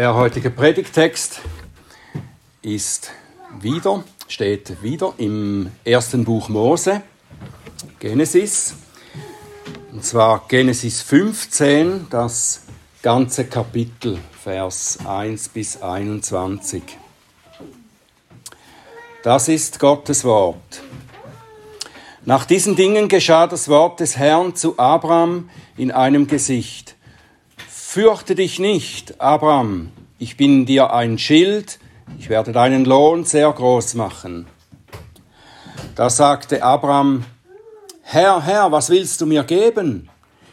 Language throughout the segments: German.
Der heutige Predigtext ist wieder, steht wieder im ersten Buch Mose, Genesis. Und zwar Genesis 15, das ganze Kapitel, Vers 1 bis 21. Das ist Gottes Wort. Nach diesen Dingen geschah das Wort des Herrn zu Abraham in einem Gesicht. Fürchte dich nicht, Abraham, ich bin dir ein Schild, ich werde deinen Lohn sehr groß machen. Da sagte Abraham, Herr, Herr, was willst du mir geben?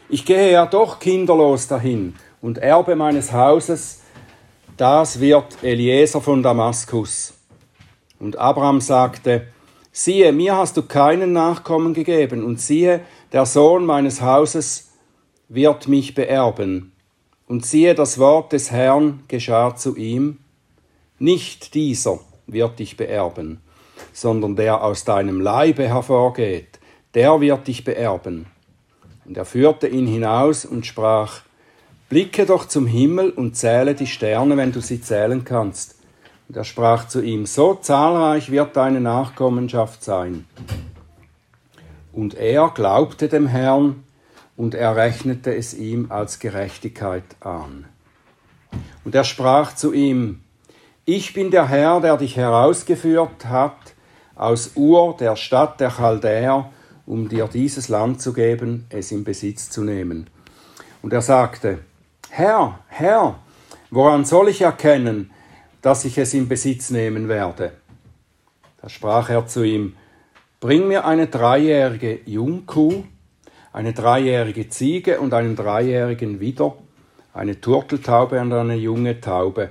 Ich gehe ja doch kinderlos dahin und Erbe meines Hauses, das wird Eliezer von Damaskus. Und Abraham sagte, siehe, mir hast du keinen Nachkommen gegeben, und siehe, der Sohn meines Hauses wird mich beerben. Und siehe, das Wort des Herrn geschah zu ihm, nicht dieser wird dich beerben, sondern der aus deinem Leibe hervorgeht, der wird dich beerben. Und er führte ihn hinaus und sprach, Blicke doch zum Himmel und zähle die Sterne, wenn du sie zählen kannst. Und er sprach zu ihm, so zahlreich wird deine Nachkommenschaft sein. Und er glaubte dem Herrn, und er rechnete es ihm als Gerechtigkeit an. Und er sprach zu ihm, Ich bin der Herr, der dich herausgeführt hat aus Ur, der Stadt der Chaldäer, um dir dieses Land zu geben, es in Besitz zu nehmen. Und er sagte, Herr, Herr, woran soll ich erkennen, dass ich es in Besitz nehmen werde? Da sprach er zu ihm, Bring mir eine dreijährige Jungkuh, eine dreijährige Ziege und einen dreijährigen Widder, eine Turteltaube und eine junge Taube.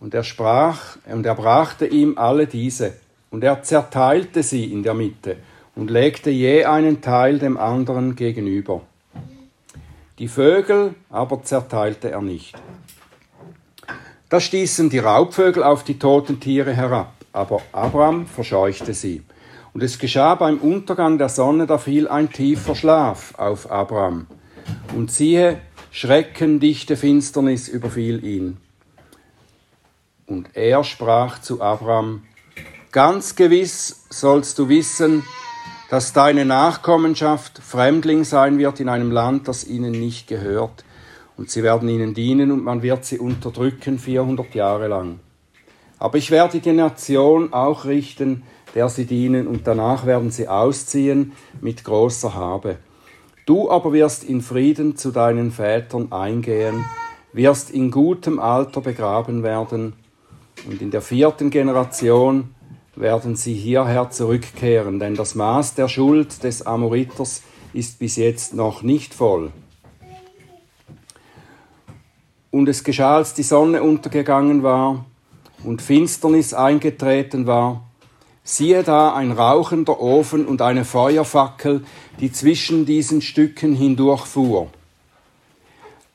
Und er sprach, und er brachte ihm alle diese, und er zerteilte sie in der Mitte und legte je einen Teil dem anderen gegenüber. Die Vögel aber zerteilte er nicht. Da stießen die Raubvögel auf die toten Tiere herab, aber Abraham verscheuchte sie. Und es geschah beim Untergang der Sonne, da fiel ein tiefer Schlaf auf Abraham. Und siehe, Schrecken, dichte Finsternis überfiel ihn. Und er sprach zu Abraham, Ganz gewiss sollst du wissen, dass deine Nachkommenschaft Fremdling sein wird in einem Land, das ihnen nicht gehört, und sie werden ihnen dienen und man wird sie unterdrücken 400 Jahre lang. Aber ich werde die Nation auch richten, der sie dienen, und danach werden sie ausziehen mit großer Habe. Du aber wirst in Frieden zu deinen Vätern eingehen, wirst in gutem Alter begraben werden, und in der vierten Generation werden sie hierher zurückkehren, denn das Maß der Schuld des Amoriters ist bis jetzt noch nicht voll. Und es geschah, als die Sonne untergegangen war und Finsternis eingetreten war, Siehe da ein rauchender Ofen und eine Feuerfackel, die zwischen diesen Stücken hindurchfuhr.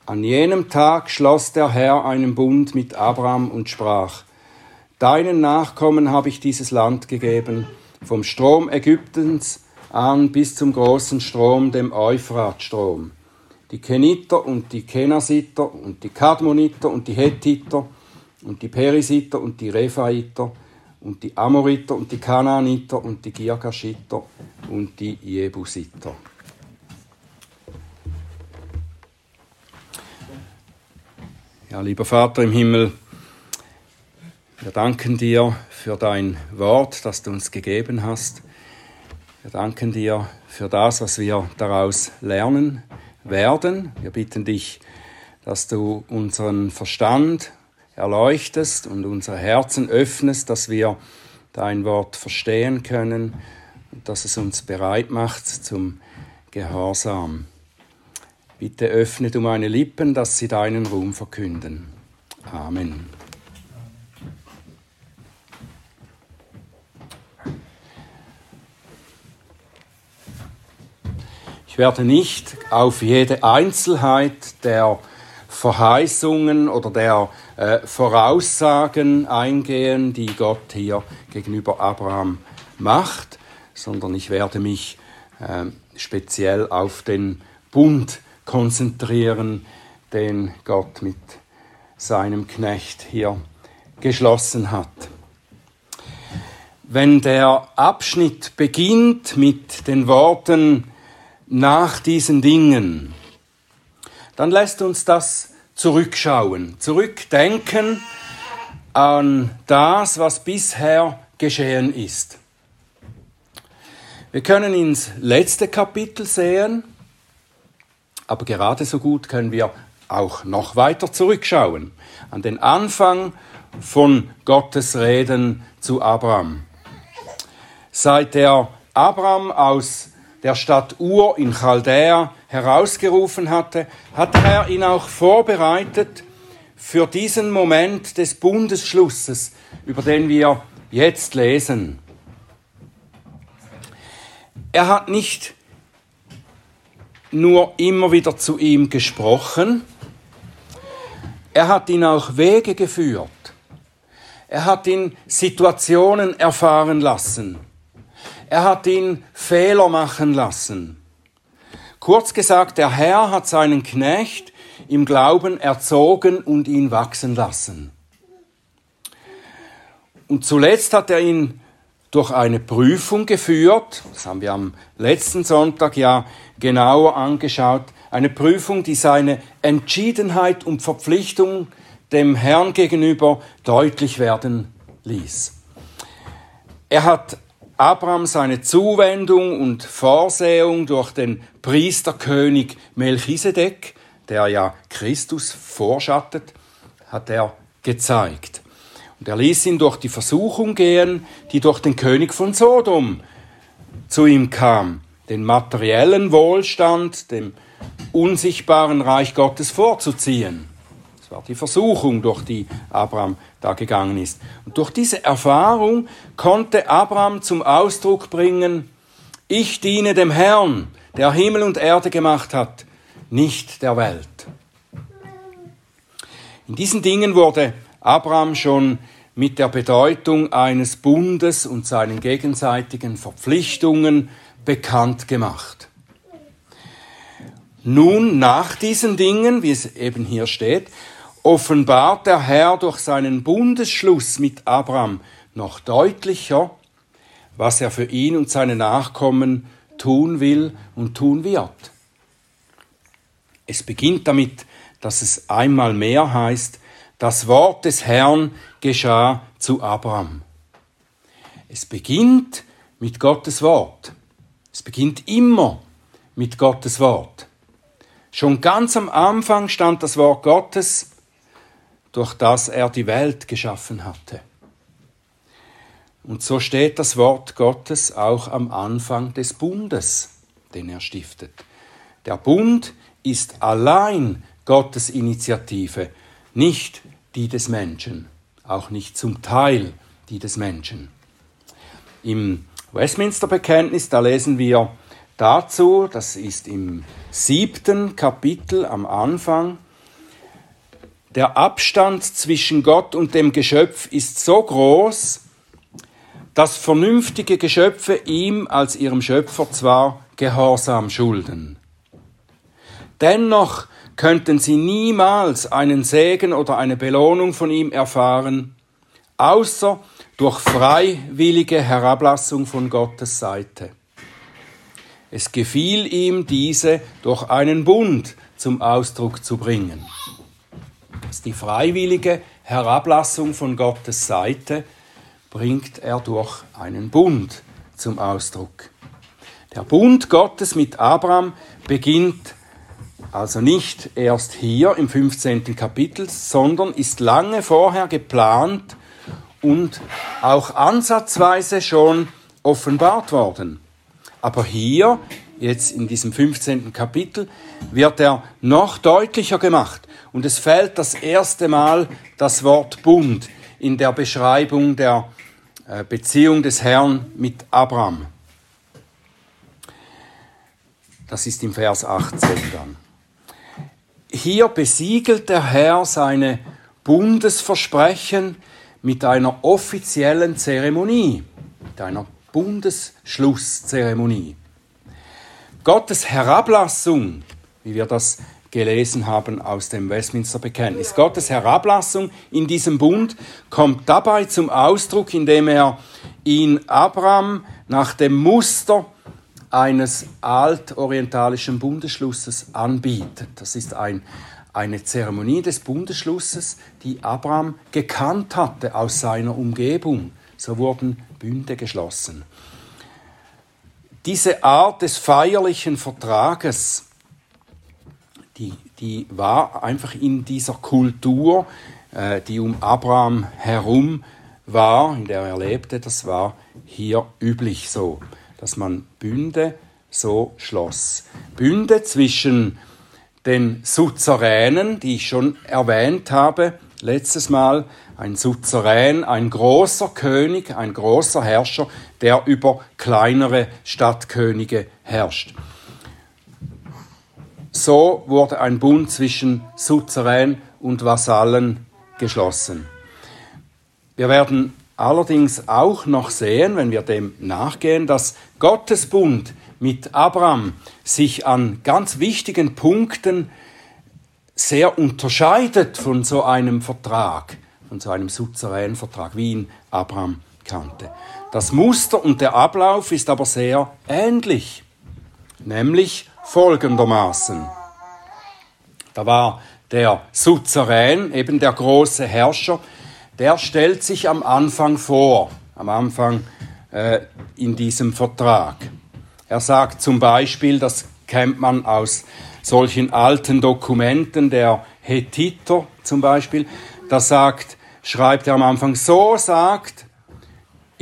An jenem Tag schloss der Herr einen Bund mit Abraham und sprach, Deinen Nachkommen habe ich dieses Land gegeben, vom Strom Ägyptens an bis zum großen Strom, dem Euphratstrom. Die Keniter und die Kenasiter und die Kadmoniter und die Hethiter und die Perisiter und die Rephaiter und die Amoriter und die Kanaaniter und die Girgashiter und die Jebusiter. Ja, lieber Vater im Himmel, wir danken dir für dein Wort, das du uns gegeben hast. Wir danken dir für das, was wir daraus lernen werden. Wir bitten dich, dass du unseren Verstand erleuchtest und unsere Herzen öffnest, dass wir dein Wort verstehen können und dass es uns bereit macht zum Gehorsam. Bitte öffne du meine Lippen, dass sie deinen Ruhm verkünden. Amen. Ich werde nicht auf jede Einzelheit der Verheißungen oder der äh, Voraussagen eingehen, die Gott hier gegenüber Abraham macht, sondern ich werde mich äh, speziell auf den Bund konzentrieren, den Gott mit seinem Knecht hier geschlossen hat. Wenn der Abschnitt beginnt mit den Worten nach diesen Dingen, dann lässt uns das zurückschauen, zurückdenken an das, was bisher geschehen ist. Wir können ins letzte Kapitel sehen, aber gerade so gut können wir auch noch weiter zurückschauen, an den Anfang von Gottes Reden zu Abraham. Seit der Abraham aus der Stadt Ur in Chaldea herausgerufen hatte, hat er ihn auch vorbereitet für diesen Moment des Bundesschlusses, über den wir jetzt lesen. Er hat nicht nur immer wieder zu ihm gesprochen, er hat ihn auch Wege geführt. Er hat ihn Situationen erfahren lassen. Er hat ihn Fehler machen lassen. Kurz gesagt, der Herr hat seinen Knecht im Glauben erzogen und ihn wachsen lassen. Und zuletzt hat er ihn durch eine Prüfung geführt, das haben wir am letzten Sonntag ja genauer angeschaut, eine Prüfung, die seine Entschiedenheit und Verpflichtung dem Herrn gegenüber deutlich werden ließ. Er hat Abraham seine Zuwendung und Vorsehung durch den Priesterkönig Melchisedek, der ja Christus vorschattet, hat er gezeigt. Und er ließ ihn durch die Versuchung gehen, die durch den König von Sodom zu ihm kam, den materiellen Wohlstand, dem unsichtbaren Reich Gottes vorzuziehen. Das war die Versuchung, durch die Abraham da gegangen ist. Und durch diese Erfahrung konnte Abraham zum Ausdruck bringen, ich diene dem Herrn, der Himmel und Erde gemacht hat, nicht der Welt. In diesen Dingen wurde Abraham schon mit der Bedeutung eines Bundes und seinen gegenseitigen Verpflichtungen bekannt gemacht. Nun, nach diesen Dingen, wie es eben hier steht, offenbart der Herr durch seinen Bundesschluss mit Abraham noch deutlicher, was er für ihn und seine Nachkommen tun will und tun wird. Es beginnt damit, dass es einmal mehr heißt, das Wort des Herrn geschah zu Abraham. Es beginnt mit Gottes Wort. Es beginnt immer mit Gottes Wort. Schon ganz am Anfang stand das Wort Gottes, durch das er die Welt geschaffen hatte. Und so steht das Wort Gottes auch am Anfang des Bundes, den er stiftet. Der Bund ist allein Gottes Initiative, nicht die des Menschen, auch nicht zum Teil die des Menschen. Im Westminster Bekenntnis, da lesen wir dazu, das ist im siebten Kapitel am Anfang, der Abstand zwischen Gott und dem Geschöpf ist so groß, dass vernünftige Geschöpfe ihm als ihrem Schöpfer zwar Gehorsam schulden. Dennoch könnten sie niemals einen Segen oder eine Belohnung von ihm erfahren, außer durch freiwillige Herablassung von Gottes Seite. Es gefiel ihm, diese durch einen Bund zum Ausdruck zu bringen. Die freiwillige Herablassung von Gottes Seite bringt er durch einen Bund zum Ausdruck. Der Bund Gottes mit Abraham beginnt also nicht erst hier im 15. Kapitel, sondern ist lange vorher geplant und auch ansatzweise schon offenbart worden. Aber hier, jetzt in diesem 15. Kapitel, wird er noch deutlicher gemacht. Und es fällt das erste Mal das Wort Bund in der Beschreibung der äh, Beziehung des Herrn mit Abraham. Das ist im Vers 18 dann. Hier besiegelt der Herr seine Bundesversprechen mit einer offiziellen Zeremonie, mit einer Bundesschlusszeremonie. Gottes Herablassung, wie wir das gelesen haben aus dem Westminster Bekenntnis. Gottes Herablassung in diesem Bund kommt dabei zum Ausdruck, indem er ihn Abraham nach dem Muster eines altorientalischen Bundesschlusses anbietet. Das ist ein, eine Zeremonie des Bundesschlusses, die Abraham gekannt hatte aus seiner Umgebung. So wurden Bünde geschlossen. Diese Art des feierlichen Vertrages, die, die war einfach in dieser Kultur, äh, die um Abraham herum war, in der er lebte, das war hier üblich so, dass man Bünde so schloss. Bünde zwischen den Suzeränen, die ich schon erwähnt habe, letztes Mal, ein Suzerän, ein großer König, ein großer Herrscher, der über kleinere Stadtkönige herrscht. So wurde ein Bund zwischen Suzerän und Vasallen geschlossen. Wir werden allerdings auch noch sehen, wenn wir dem nachgehen, dass Gottes Bund mit Abraham sich an ganz wichtigen Punkten sehr unterscheidet von so einem Vertrag, von so einem souveränen Vertrag, wie ihn Abraham kannte. Das Muster und der Ablauf ist aber sehr ähnlich, nämlich folgendermaßen. Da war der Suzerän, eben der große Herrscher, der stellt sich am Anfang vor, am Anfang äh, in diesem Vertrag. Er sagt zum Beispiel, das kennt man aus solchen alten Dokumenten, der Hethiter zum Beispiel, da sagt, schreibt er am Anfang, so sagt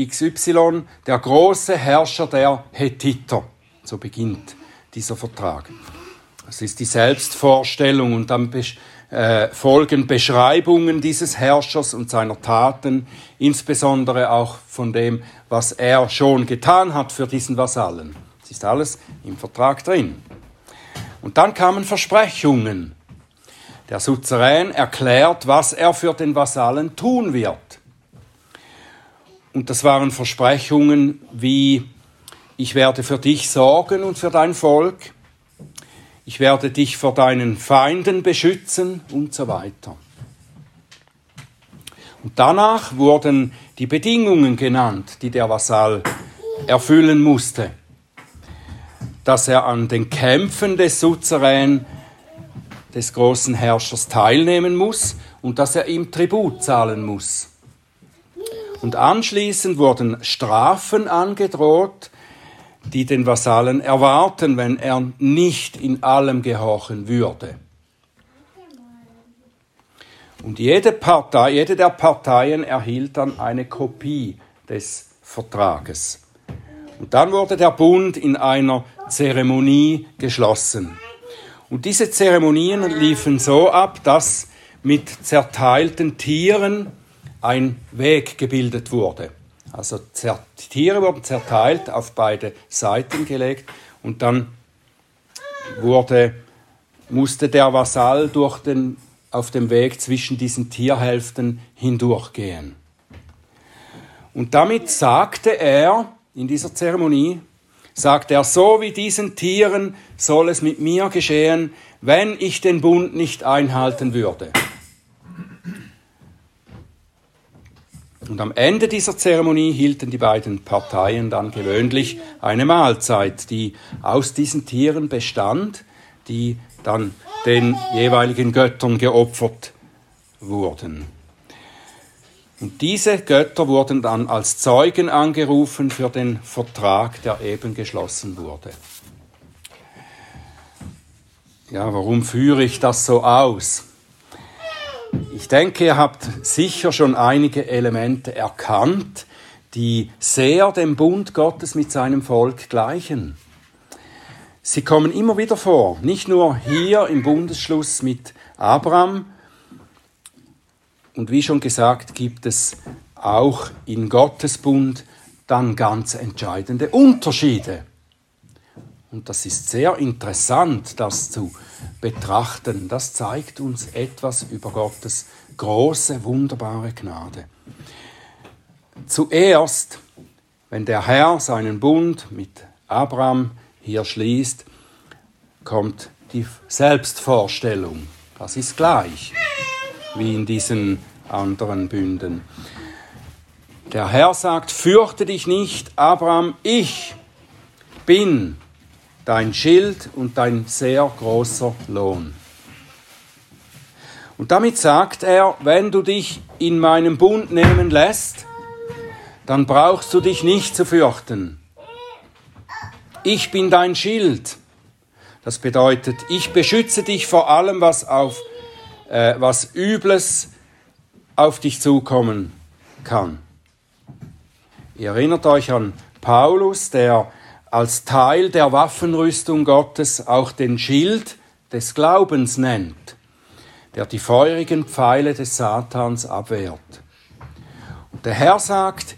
XY, der große Herrscher der Hethiter. So beginnt dieser Vertrag. Das ist die Selbstvorstellung und dann äh, folgen Beschreibungen dieses Herrschers und seiner Taten, insbesondere auch von dem, was er schon getan hat für diesen Vasallen. Das ist alles im Vertrag drin. Und dann kamen Versprechungen. Der Suzerän erklärt, was er für den Vasallen tun wird. Und das waren Versprechungen wie, ich werde für dich sorgen und für dein Volk, ich werde dich vor deinen Feinden beschützen und so weiter. Und danach wurden die Bedingungen genannt, die der Vasall erfüllen musste. Dass er an den Kämpfen des Suzerän, des großen Herrschers, teilnehmen muss und dass er ihm Tribut zahlen muss. Und anschließend wurden Strafen angedroht, die den Vasallen erwarten, wenn er nicht in allem gehorchen würde. Und jede Partei, jede der Parteien erhielt dann eine Kopie des Vertrages. Und dann wurde der Bund in einer Zeremonie geschlossen. Und diese Zeremonien liefen so ab, dass mit zerteilten Tieren ein Weg gebildet wurde. Also die Tiere wurden zerteilt, auf beide Seiten gelegt und dann wurde, musste der Vasall durch den, auf dem Weg zwischen diesen Tierhälften hindurchgehen. Und damit sagte er in dieser Zeremonie, sagte er, so wie diesen Tieren soll es mit mir geschehen, wenn ich den Bund nicht einhalten würde. Und am Ende dieser Zeremonie hielten die beiden Parteien dann gewöhnlich eine Mahlzeit, die aus diesen Tieren bestand, die dann den jeweiligen Göttern geopfert wurden. Und diese Götter wurden dann als Zeugen angerufen für den Vertrag, der eben geschlossen wurde. Ja, warum führe ich das so aus? Ich denke, ihr habt sicher schon einige Elemente erkannt, die sehr dem Bund Gottes mit seinem Volk gleichen. Sie kommen immer wieder vor, nicht nur hier im Bundesschluss mit Abraham. Und wie schon gesagt, gibt es auch in Gottes Bund dann ganz entscheidende Unterschiede. Und das ist sehr interessant, das zu betrachten. Das zeigt uns etwas über Gottes große, wunderbare Gnade. Zuerst, wenn der Herr seinen Bund mit Abraham hier schließt, kommt die Selbstvorstellung. Das ist gleich wie in diesen anderen Bünden. Der Herr sagt, fürchte dich nicht, Abraham, ich bin dein Schild und dein sehr großer Lohn. Und damit sagt er, wenn du dich in meinem Bund nehmen lässt, dann brauchst du dich nicht zu fürchten. Ich bin dein Schild. Das bedeutet, ich beschütze dich vor allem, was auf äh, was Übles auf dich zukommen kann. Ihr erinnert euch an Paulus, der als Teil der Waffenrüstung Gottes auch den Schild des Glaubens nennt, der die feurigen Pfeile des Satans abwehrt. Und der Herr sagt,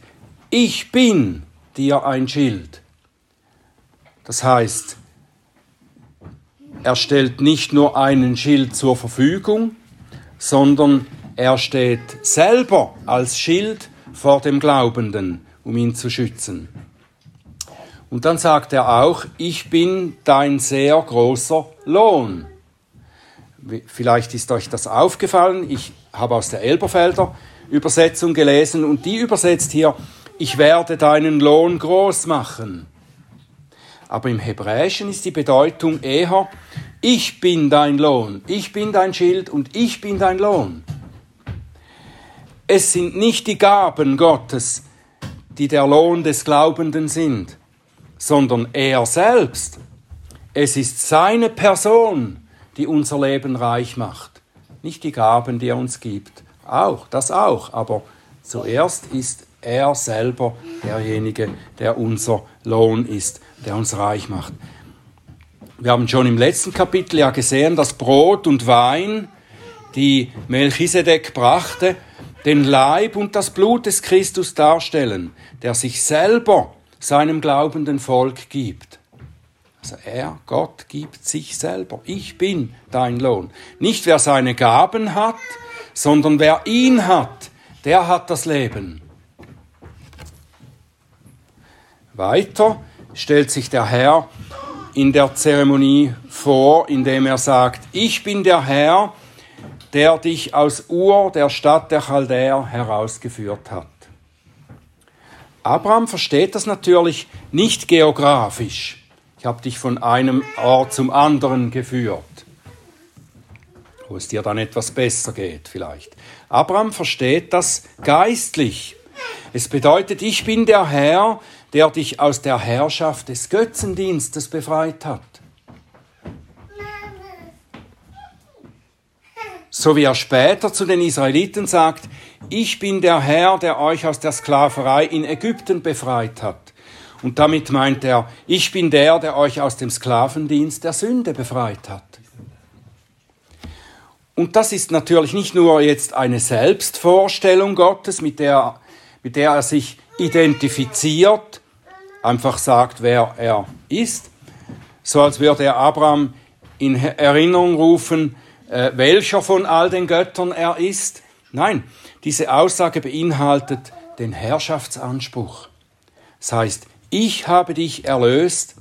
ich bin dir ein Schild. Das heißt, er stellt nicht nur einen Schild zur Verfügung, sondern er steht selber als Schild vor dem Glaubenden, um ihn zu schützen. Und dann sagt er auch, ich bin dein sehr großer Lohn. Vielleicht ist euch das aufgefallen, ich habe aus der Elberfelder Übersetzung gelesen und die übersetzt hier, ich werde deinen Lohn groß machen. Aber im Hebräischen ist die Bedeutung eher, ich bin dein Lohn, ich bin dein Schild und ich bin dein Lohn. Es sind nicht die Gaben Gottes, die der Lohn des Glaubenden sind, sondern er selbst. Es ist seine Person, die unser Leben reich macht, nicht die Gaben, die er uns gibt. Auch, das auch, aber zuerst ist er selber derjenige, der unser Lohn ist, der uns reich macht. Wir haben schon im letzten Kapitel ja gesehen, dass Brot und Wein, die Melchisedek brachte, den Leib und das Blut des Christus darstellen, der sich selber seinem glaubenden Volk gibt. Also er, Gott, gibt sich selber. Ich bin dein Lohn. Nicht wer seine Gaben hat, sondern wer ihn hat, der hat das Leben. Weiter stellt sich der Herr in der Zeremonie vor, indem er sagt, ich bin der Herr, der dich aus Ur, der Stadt der Chaldäer, herausgeführt hat. Abraham versteht das natürlich nicht geografisch. Ich habe dich von einem Ort zum anderen geführt, wo es dir dann etwas besser geht vielleicht. Abraham versteht das geistlich. Es bedeutet, ich bin der Herr, der dich aus der Herrschaft des Götzendienstes befreit hat. So wie er später zu den Israeliten sagt, ich bin der Herr, der euch aus der Sklaverei in Ägypten befreit hat. Und damit meint er, ich bin der, der euch aus dem Sklavendienst der Sünde befreit hat. Und das ist natürlich nicht nur jetzt eine Selbstvorstellung Gottes, mit der, mit der er sich identifiziert, einfach sagt, wer er ist, so als würde er Abraham in Erinnerung rufen, äh, welcher von all den Göttern er ist. Nein, diese Aussage beinhaltet den Herrschaftsanspruch. Das heißt, ich habe dich erlöst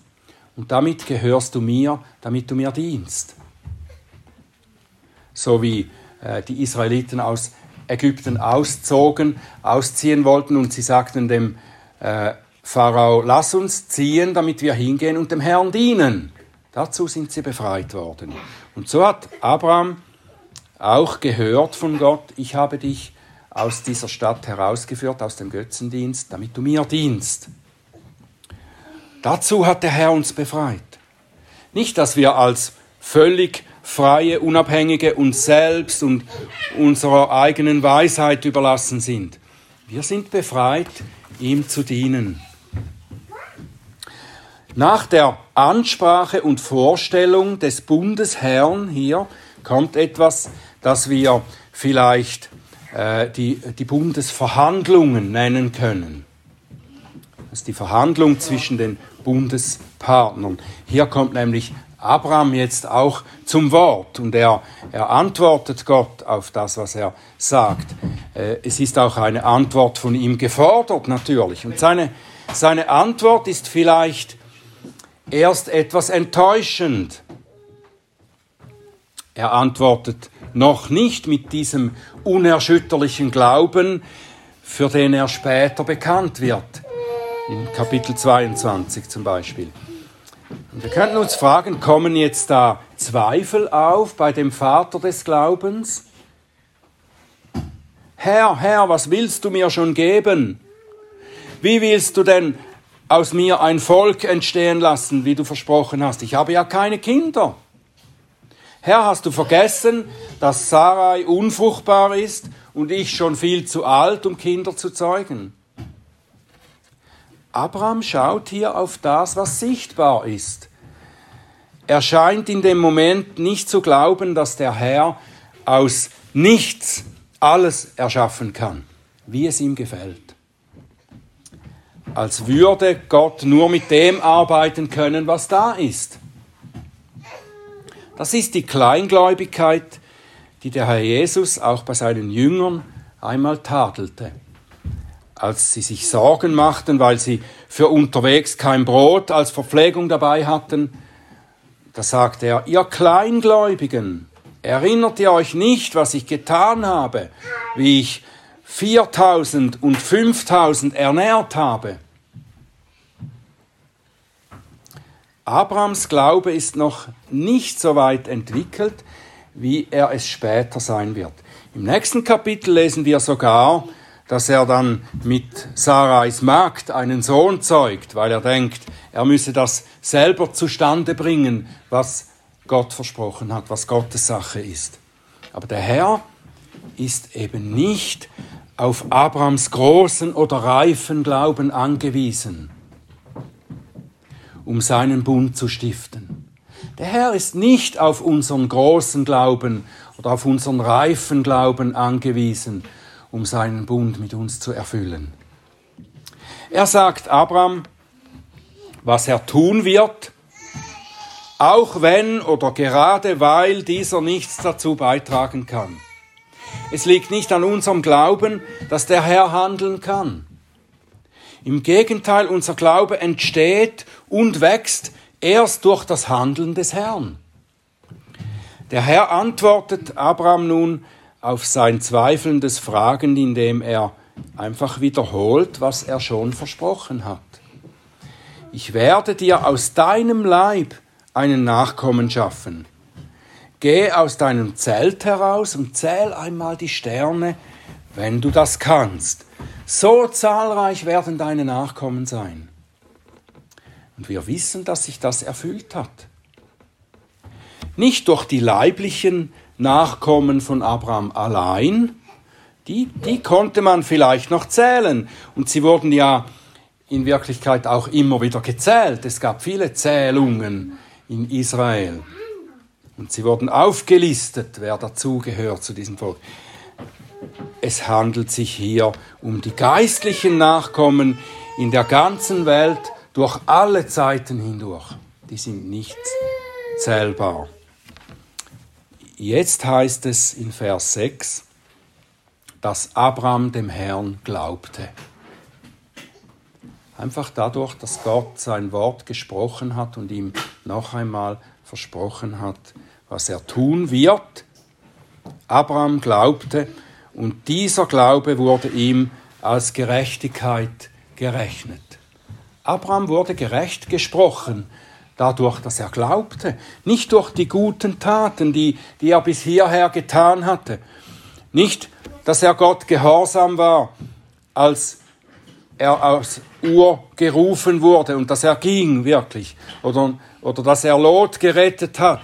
und damit gehörst du mir, damit du mir dienst. So wie äh, die Israeliten aus Ägypten auszogen, ausziehen wollten und sie sagten dem äh, Pharao, lass uns ziehen, damit wir hingehen und dem Herrn dienen. Dazu sind sie befreit worden. Und so hat Abraham auch gehört von Gott, ich habe dich aus dieser Stadt herausgeführt, aus dem Götzendienst, damit du mir dienst. Dazu hat der Herr uns befreit. Nicht, dass wir als völlig freie, unabhängige uns selbst und unserer eigenen Weisheit überlassen sind. Wir sind befreit, ihm zu dienen. Nach der Ansprache und Vorstellung des Bundesherrn hier kommt etwas, das wir vielleicht äh, die, die Bundesverhandlungen nennen können. Das ist die Verhandlung zwischen den Bundespartnern. Hier kommt nämlich Abraham jetzt auch zum Wort und er, er antwortet Gott auf das, was er sagt. Äh, es ist auch eine Antwort von ihm gefordert natürlich. Und seine, seine Antwort ist vielleicht erst etwas enttäuschend. Er antwortet noch nicht mit diesem unerschütterlichen Glauben, für den er später bekannt wird. In Kapitel 22 zum Beispiel. Und wir könnten uns fragen, kommen jetzt da Zweifel auf bei dem Vater des Glaubens? Herr, Herr, was willst du mir schon geben? Wie willst du denn aus mir ein Volk entstehen lassen, wie du versprochen hast? Ich habe ja keine Kinder. Herr, hast du vergessen, dass Sarai unfruchtbar ist und ich schon viel zu alt, um Kinder zu zeugen? Abraham schaut hier auf das, was sichtbar ist. Er scheint in dem Moment nicht zu glauben, dass der Herr aus nichts alles erschaffen kann, wie es ihm gefällt. Als würde Gott nur mit dem arbeiten können, was da ist. Das ist die Kleingläubigkeit, die der Herr Jesus auch bei seinen Jüngern einmal tadelte. Als sie sich Sorgen machten, weil sie für unterwegs kein Brot als Verpflegung dabei hatten, da sagte er, ihr Kleingläubigen, erinnert ihr euch nicht, was ich getan habe, wie ich 4000 und 5000 ernährt habe? Abrahams Glaube ist noch nicht so weit entwickelt, wie er es später sein wird. Im nächsten Kapitel lesen wir sogar, dass er dann mit Sarais Magd einen Sohn zeugt, weil er denkt, er müsse das selber zustande bringen, was Gott versprochen hat, was Gottes Sache ist. Aber der Herr ist eben nicht auf Abrahams großen oder reifen Glauben angewiesen um seinen Bund zu stiften. Der Herr ist nicht auf unseren großen Glauben oder auf unseren reifen Glauben angewiesen, um seinen Bund mit uns zu erfüllen. Er sagt Abraham, was er tun wird, auch wenn oder gerade weil dieser nichts dazu beitragen kann. Es liegt nicht an unserem Glauben, dass der Herr handeln kann. Im Gegenteil, unser Glaube entsteht und wächst erst durch das Handeln des Herrn. Der Herr antwortet Abraham nun auf sein zweifelndes Fragen, indem er einfach wiederholt, was er schon versprochen hat. Ich werde dir aus deinem Leib einen Nachkommen schaffen. Geh aus deinem Zelt heraus und zähl einmal die Sterne, wenn du das kannst. So zahlreich werden deine Nachkommen sein. Und wir wissen, dass sich das erfüllt hat. Nicht durch die leiblichen Nachkommen von Abraham allein, die, die konnte man vielleicht noch zählen. Und sie wurden ja in Wirklichkeit auch immer wieder gezählt. Es gab viele Zählungen in Israel. Und sie wurden aufgelistet, wer dazugehört zu diesem Volk es handelt sich hier um die geistlichen Nachkommen in der ganzen Welt durch alle Zeiten hindurch. Die sind nicht zählbar. Jetzt heißt es in Vers 6, dass Abraham dem Herrn glaubte. Einfach dadurch, dass Gott sein Wort gesprochen hat und ihm noch einmal versprochen hat, was er tun wird. Abraham glaubte, und dieser Glaube wurde ihm als Gerechtigkeit gerechnet. Abraham wurde gerecht gesprochen, dadurch, dass er glaubte, nicht durch die guten Taten, die, die er bis hierher getan hatte, nicht, dass er Gott gehorsam war, als er aus Ur gerufen wurde und dass er ging wirklich, oder, oder dass er Lot gerettet hat,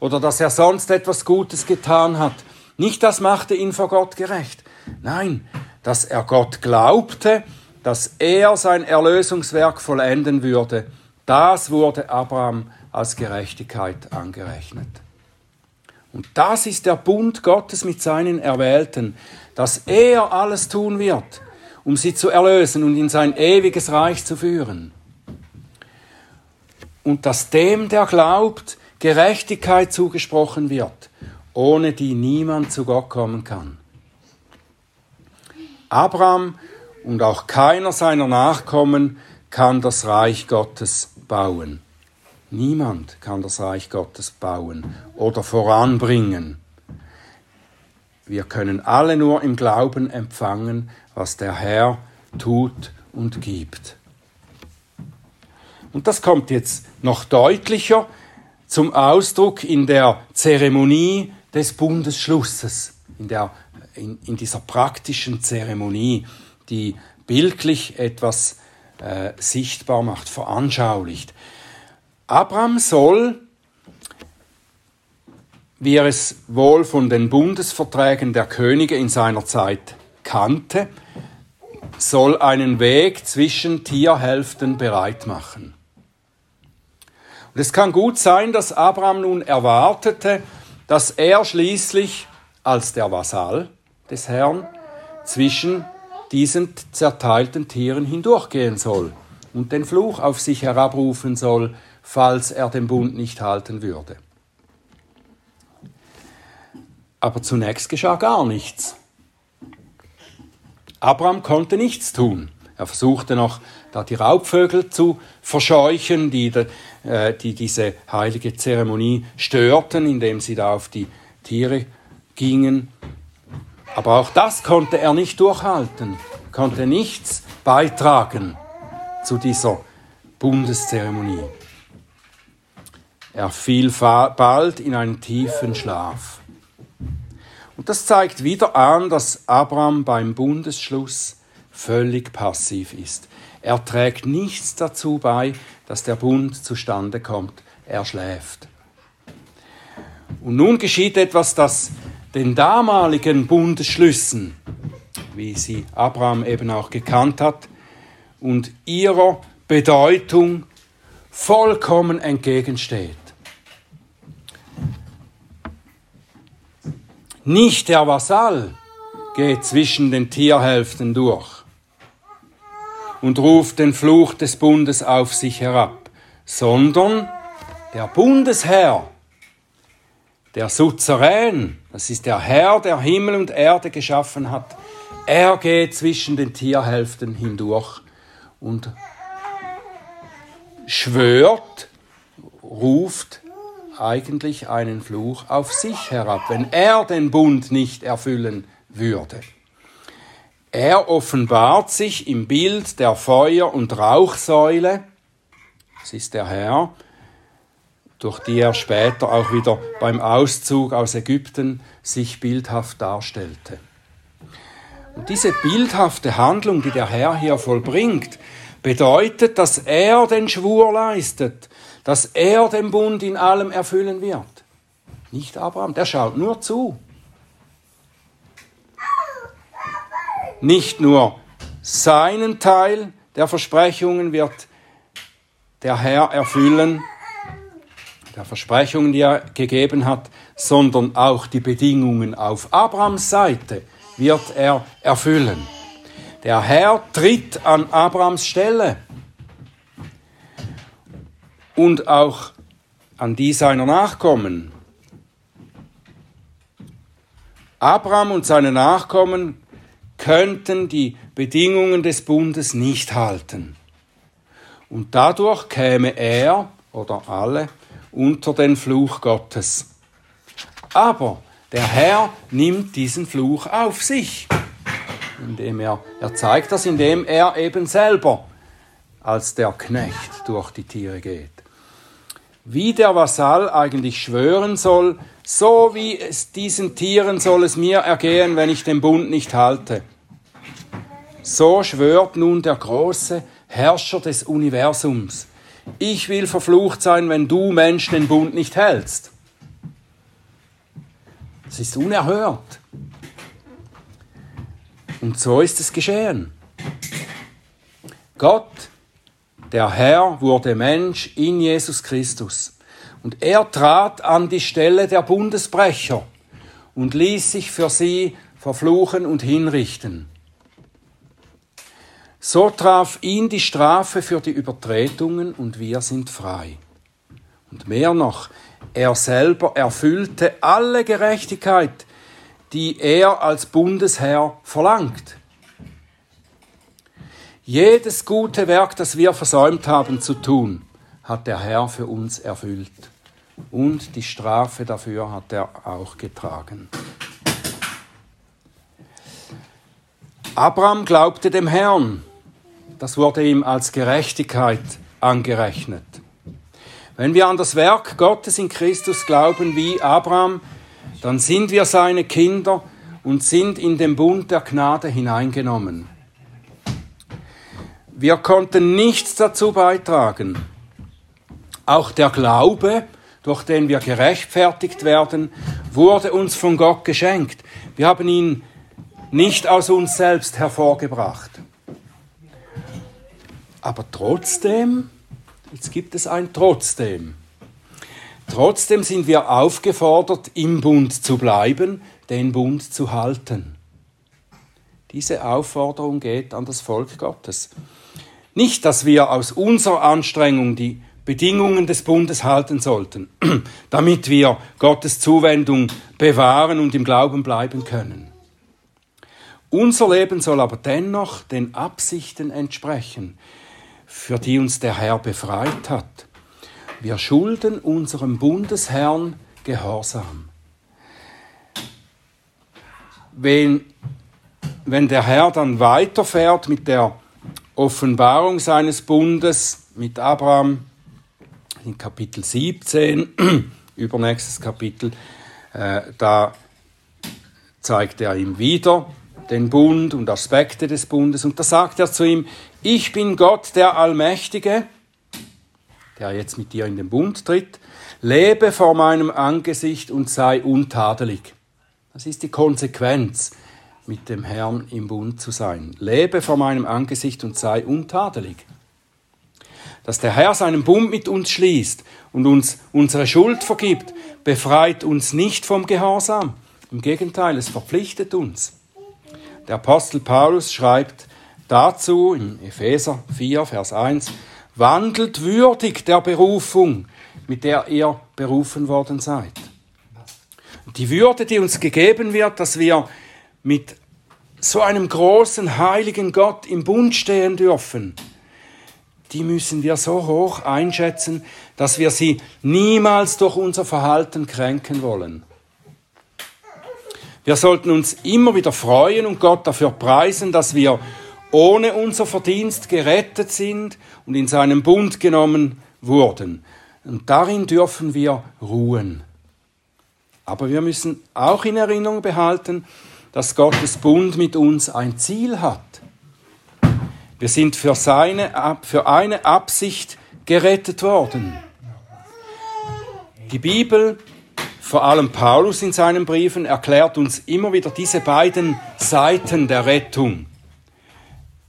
oder dass er sonst etwas Gutes getan hat, nicht das machte ihn vor Gott gerecht. Nein, dass er Gott glaubte, dass er sein Erlösungswerk vollenden würde, das wurde Abraham als Gerechtigkeit angerechnet. Und das ist der Bund Gottes mit seinen Erwählten, dass er alles tun wird, um sie zu erlösen und in sein ewiges Reich zu führen. Und dass dem, der glaubt, Gerechtigkeit zugesprochen wird ohne die niemand zu Gott kommen kann. Abraham und auch keiner seiner Nachkommen kann das Reich Gottes bauen. Niemand kann das Reich Gottes bauen oder voranbringen. Wir können alle nur im Glauben empfangen, was der Herr tut und gibt. Und das kommt jetzt noch deutlicher zum Ausdruck in der Zeremonie des Bundesschlusses, in, der, in, in dieser praktischen Zeremonie, die bildlich etwas äh, sichtbar macht, veranschaulicht. Abraham soll, wie er es wohl von den Bundesverträgen der Könige in seiner Zeit kannte, soll einen Weg zwischen Tierhälften bereit machen. Und es kann gut sein, dass Abraham nun erwartete, dass er schließlich als der Vasall des Herrn zwischen diesen zerteilten Tieren hindurchgehen soll und den Fluch auf sich herabrufen soll, falls er den Bund nicht halten würde. Aber zunächst geschah gar nichts. Abraham konnte nichts tun. Er versuchte noch, da die Raubvögel zu verscheuchen, die, äh, die diese heilige Zeremonie störten, indem sie da auf die Tiere gingen. Aber auch das konnte er nicht durchhalten, konnte nichts beitragen zu dieser Bundeszeremonie. Er fiel bald in einen tiefen Schlaf. Und das zeigt wieder an, dass Abraham beim Bundesschluss völlig passiv ist. Er trägt nichts dazu bei, dass der Bund zustande kommt. Er schläft. Und nun geschieht etwas, das den damaligen Bundesschlüssen, wie sie Abraham eben auch gekannt hat, und ihrer Bedeutung vollkommen entgegensteht. Nicht der Vasall. Geht zwischen den Tierhälften durch und ruft den Fluch des Bundes auf sich herab, sondern der Bundesherr, der Suzerän, das ist der Herr, der Himmel und Erde geschaffen hat, er geht zwischen den Tierhälften hindurch und schwört, ruft eigentlich einen Fluch auf sich herab, wenn er den Bund nicht erfüllen würde. Er offenbart sich im Bild der Feuer- und Rauchsäule, das ist der Herr, durch die er später auch wieder beim Auszug aus Ägypten sich bildhaft darstellte. Und diese bildhafte Handlung, die der Herr hier vollbringt, bedeutet, dass er den Schwur leistet, dass er den Bund in allem erfüllen wird. Nicht Abraham, der schaut nur zu. Nicht nur seinen Teil der Versprechungen wird der Herr erfüllen, der Versprechungen, die er gegeben hat, sondern auch die Bedingungen auf Abrahams Seite wird er erfüllen. Der Herr tritt an Abrahams Stelle und auch an die seiner Nachkommen. Abraham und seine Nachkommen könnten die Bedingungen des Bundes nicht halten. Und dadurch käme er oder alle unter den Fluch Gottes. Aber der Herr nimmt diesen Fluch auf sich, indem er, er zeigt das, indem er eben selber als der Knecht durch die Tiere geht. Wie der Vasall eigentlich schwören soll, so wie es diesen Tieren soll es mir ergehen, wenn ich den Bund nicht halte. So schwört nun der große Herrscher des Universums. Ich will verflucht sein, wenn du Mensch den Bund nicht hältst. Das ist unerhört. Und so ist es geschehen. Gott, der Herr, wurde Mensch in Jesus Christus. Und er trat an die Stelle der Bundesbrecher und ließ sich für sie verfluchen und hinrichten. So traf ihn die Strafe für die Übertretungen und wir sind frei. Und mehr noch, er selber erfüllte alle Gerechtigkeit, die er als Bundesherr verlangt. Jedes gute Werk, das wir versäumt haben zu tun, hat der Herr für uns erfüllt. Und die Strafe dafür hat er auch getragen. Abraham glaubte dem Herrn. Das wurde ihm als Gerechtigkeit angerechnet. Wenn wir an das Werk Gottes in Christus glauben wie Abraham, dann sind wir seine Kinder und sind in den Bund der Gnade hineingenommen. Wir konnten nichts dazu beitragen. Auch der Glaube, durch den wir gerechtfertigt werden, wurde uns von Gott geschenkt. Wir haben ihn nicht aus uns selbst hervorgebracht. Aber trotzdem, jetzt gibt es ein Trotzdem. Trotzdem sind wir aufgefordert, im Bund zu bleiben, den Bund zu halten. Diese Aufforderung geht an das Volk Gottes. Nicht, dass wir aus unserer Anstrengung die Bedingungen des Bundes halten sollten, damit wir Gottes Zuwendung bewahren und im Glauben bleiben können. Unser Leben soll aber dennoch den Absichten entsprechen, für die uns der Herr befreit hat. Wir schulden unserem Bundesherrn Gehorsam. Wenn, wenn der Herr dann weiterfährt mit der Offenbarung seines Bundes mit Abraham in Kapitel 17, übernächstes Kapitel, äh, da zeigt er ihm wieder den Bund und Aspekte des Bundes und da sagt er zu ihm, ich bin Gott der Allmächtige, der jetzt mit dir in den Bund tritt, lebe vor meinem Angesicht und sei untadelig. Das ist die Konsequenz mit dem Herrn im Bund zu sein. Lebe vor meinem Angesicht und sei untadelig. Dass der Herr seinen Bund mit uns schließt und uns unsere Schuld vergibt, befreit uns nicht vom Gehorsam. Im Gegenteil, es verpflichtet uns. Der Apostel Paulus schreibt dazu in Epheser 4, Vers 1, wandelt würdig der Berufung, mit der ihr berufen worden seid. Die Würde, die uns gegeben wird, dass wir mit so einem großen, heiligen Gott im Bund stehen dürfen, die müssen wir so hoch einschätzen, dass wir sie niemals durch unser Verhalten kränken wollen. Wir sollten uns immer wieder freuen und Gott dafür preisen, dass wir ohne unser Verdienst gerettet sind und in seinen Bund genommen wurden. Und darin dürfen wir ruhen. Aber wir müssen auch in Erinnerung behalten, dass Gottes Bund mit uns ein Ziel hat. Wir sind für, seine, für eine Absicht gerettet worden. Die Bibel, vor allem Paulus in seinen Briefen, erklärt uns immer wieder diese beiden Seiten der Rettung.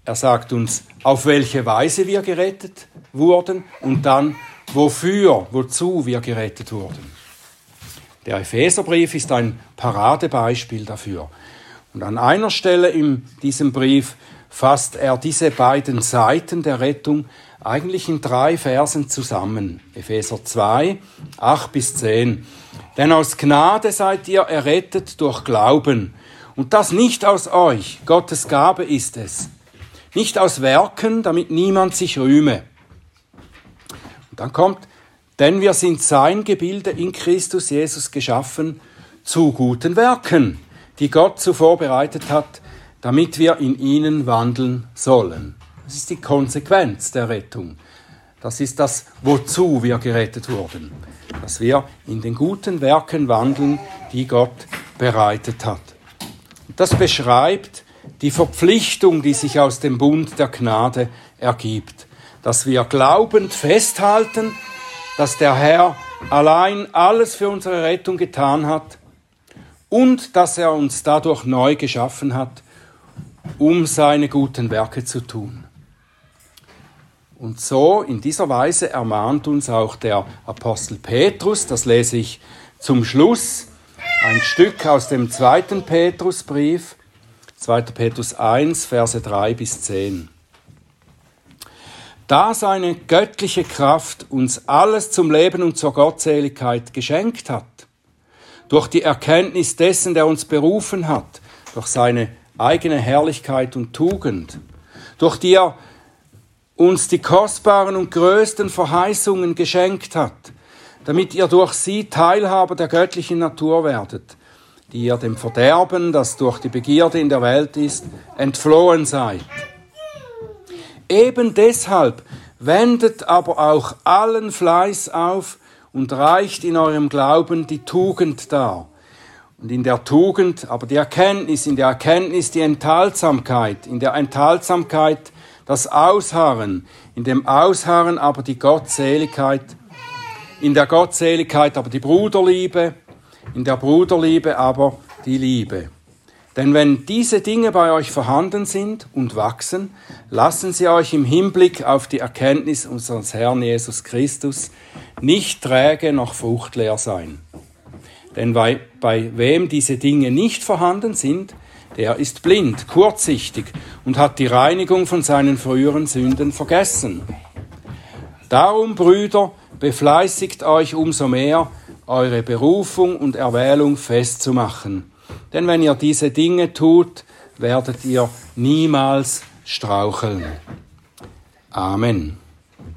Er sagt uns, auf welche Weise wir gerettet wurden und dann, wofür, wozu wir gerettet wurden. Der Epheserbrief ist ein Paradebeispiel dafür. Und an einer Stelle in diesem Brief fasst er diese beiden Seiten der Rettung eigentlich in drei Versen zusammen. Epheser 2, 8 bis 10. Denn aus Gnade seid ihr errettet durch Glauben. Und das nicht aus euch, Gottes Gabe ist es. Nicht aus Werken, damit niemand sich rühme. Und dann kommt, denn wir sind sein Gebilde in Christus Jesus geschaffen zu guten Werken, die Gott zuvor bereitet hat, damit wir in ihnen wandeln sollen. Das ist die Konsequenz der Rettung. Das ist das, wozu wir gerettet wurden. Dass wir in den guten Werken wandeln, die Gott bereitet hat. Das beschreibt die Verpflichtung, die sich aus dem Bund der Gnade ergibt. Dass wir glaubend festhalten, dass der Herr allein alles für unsere Rettung getan hat und dass er uns dadurch neu geschaffen hat, um seine guten Werke zu tun. Und so, in dieser Weise ermahnt uns auch der Apostel Petrus, das lese ich zum Schluss, ein Stück aus dem zweiten Petrusbrief, 2. Petrus 1, Verse 3 bis 10. Da seine göttliche Kraft uns alles zum Leben und zur Gottseligkeit geschenkt hat, durch die Erkenntnis dessen, der uns berufen hat, durch seine eigene Herrlichkeit und Tugend, durch die er uns die kostbaren und größten Verheißungen geschenkt hat, damit ihr durch sie Teilhaber der göttlichen Natur werdet, die ihr dem Verderben, das durch die Begierde in der Welt ist, entflohen seid. Eben deshalb wendet aber auch allen Fleiß auf und reicht in eurem Glauben die Tugend dar. Und in der Tugend aber die Erkenntnis, in der Erkenntnis die Enthaltsamkeit, in der Enthaltsamkeit das Ausharren, in dem Ausharren aber die Gottseligkeit, in der Gottseligkeit aber die Bruderliebe, in der Bruderliebe aber die Liebe. Denn wenn diese Dinge bei euch vorhanden sind und wachsen, lassen sie euch im Hinblick auf die Erkenntnis unseres Herrn Jesus Christus nicht träge noch fruchtleer sein. Denn bei, bei wem diese Dinge nicht vorhanden sind, der ist blind, kurzsichtig und hat die Reinigung von seinen früheren Sünden vergessen. Darum, Brüder, befleißigt euch umso mehr, eure Berufung und Erwählung festzumachen. Denn wenn ihr diese Dinge tut, werdet ihr niemals straucheln. Amen.